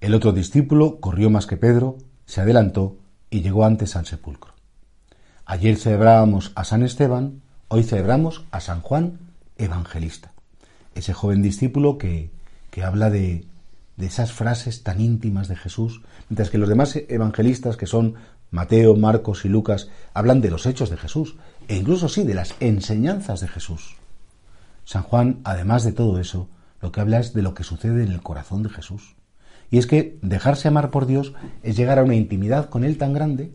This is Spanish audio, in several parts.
El otro discípulo corrió más que Pedro, se adelantó y llegó antes al sepulcro. Ayer celebrábamos a San Esteban, hoy celebramos a San Juan Evangelista, ese joven discípulo que, que habla de, de esas frases tan íntimas de Jesús, mientras que los demás evangelistas, que son Mateo, Marcos y Lucas, hablan de los hechos de Jesús, e incluso sí de las enseñanzas de Jesús. San Juan, además de todo eso, lo que habla es de lo que sucede en el corazón de Jesús. Y es que dejarse amar por Dios es llegar a una intimidad con Él tan grande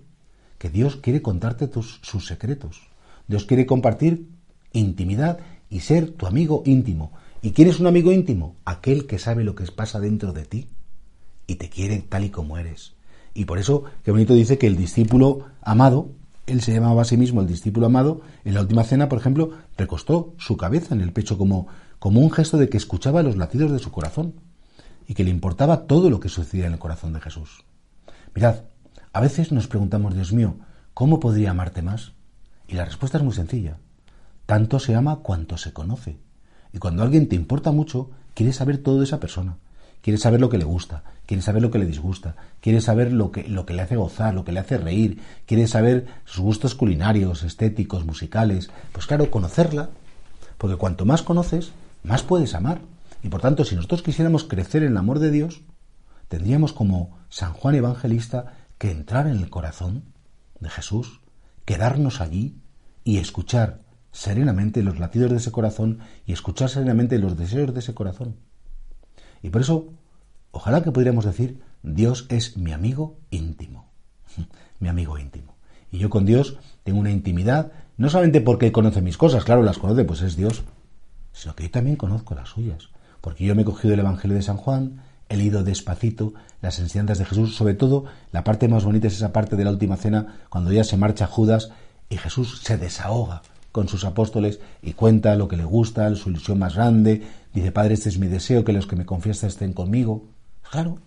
que Dios quiere contarte tus, sus secretos. Dios quiere compartir intimidad y ser tu amigo íntimo. ¿Y quién es un amigo íntimo? Aquel que sabe lo que pasa dentro de ti y te quiere tal y como eres. Y por eso, qué bonito dice que el discípulo amado, él se llamaba a sí mismo el discípulo amado, en la última cena, por ejemplo, recostó su cabeza en el pecho como, como un gesto de que escuchaba los latidos de su corazón y que le importaba todo lo que sucedía en el corazón de Jesús. Mirad, a veces nos preguntamos, Dios mío, ¿cómo podría amarte más? Y la respuesta es muy sencilla. Tanto se ama cuanto se conoce. Y cuando alguien te importa mucho, quieres saber todo de esa persona. Quieres saber lo que le gusta, quieres saber lo que le disgusta, quieres saber lo que, lo que le hace gozar, lo que le hace reír, quieres saber sus gustos culinarios, estéticos, musicales. Pues claro, conocerla, porque cuanto más conoces, más puedes amar. Y por tanto, si nosotros quisiéramos crecer en el amor de Dios, tendríamos como San Juan Evangelista que entrar en el corazón de Jesús, quedarnos allí y escuchar serenamente los latidos de ese corazón y escuchar serenamente los deseos de ese corazón. Y por eso, ojalá que pudiéramos decir, Dios es mi amigo íntimo, mi amigo íntimo. Y yo con Dios tengo una intimidad, no solamente porque Él conoce mis cosas, claro, las conoce, pues es Dios, sino que yo también conozco las suyas porque yo me he cogido el Evangelio de San Juan, he leído despacito las enseñanzas de Jesús, sobre todo la parte más bonita es esa parte de la última cena, cuando ya se marcha Judas y Jesús se desahoga con sus apóstoles y cuenta lo que le gusta, su ilusión más grande, dice, Padre, este es mi deseo, que los que me confiesan estén conmigo. Claro,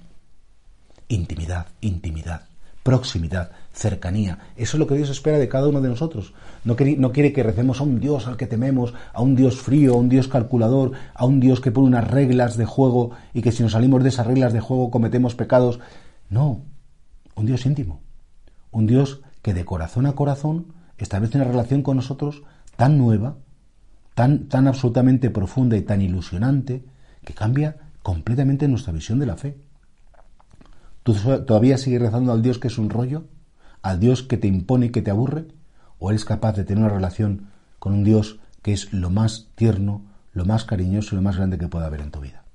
intimidad, intimidad proximidad, cercanía. Eso es lo que Dios espera de cada uno de nosotros. No, quiere que recemos a un Dios al que tememos, a un Dios frío, a un Dios calculador, a un Dios que pone unas reglas de juego y que si nos salimos de esas reglas de juego cometemos pecados. No, un Dios íntimo. Un Dios que de corazón a corazón establece una relación con nosotros tan nueva, tan, tan absolutamente profunda y tan ilusionante, que cambia completamente nuestra visión de la fe. ¿Tú todavía sigues rezando al Dios que es un rollo? ¿Al Dios que te impone y que te aburre? ¿O eres capaz de tener una relación con un Dios que es lo más tierno, lo más cariñoso y lo más grande que pueda haber en tu vida?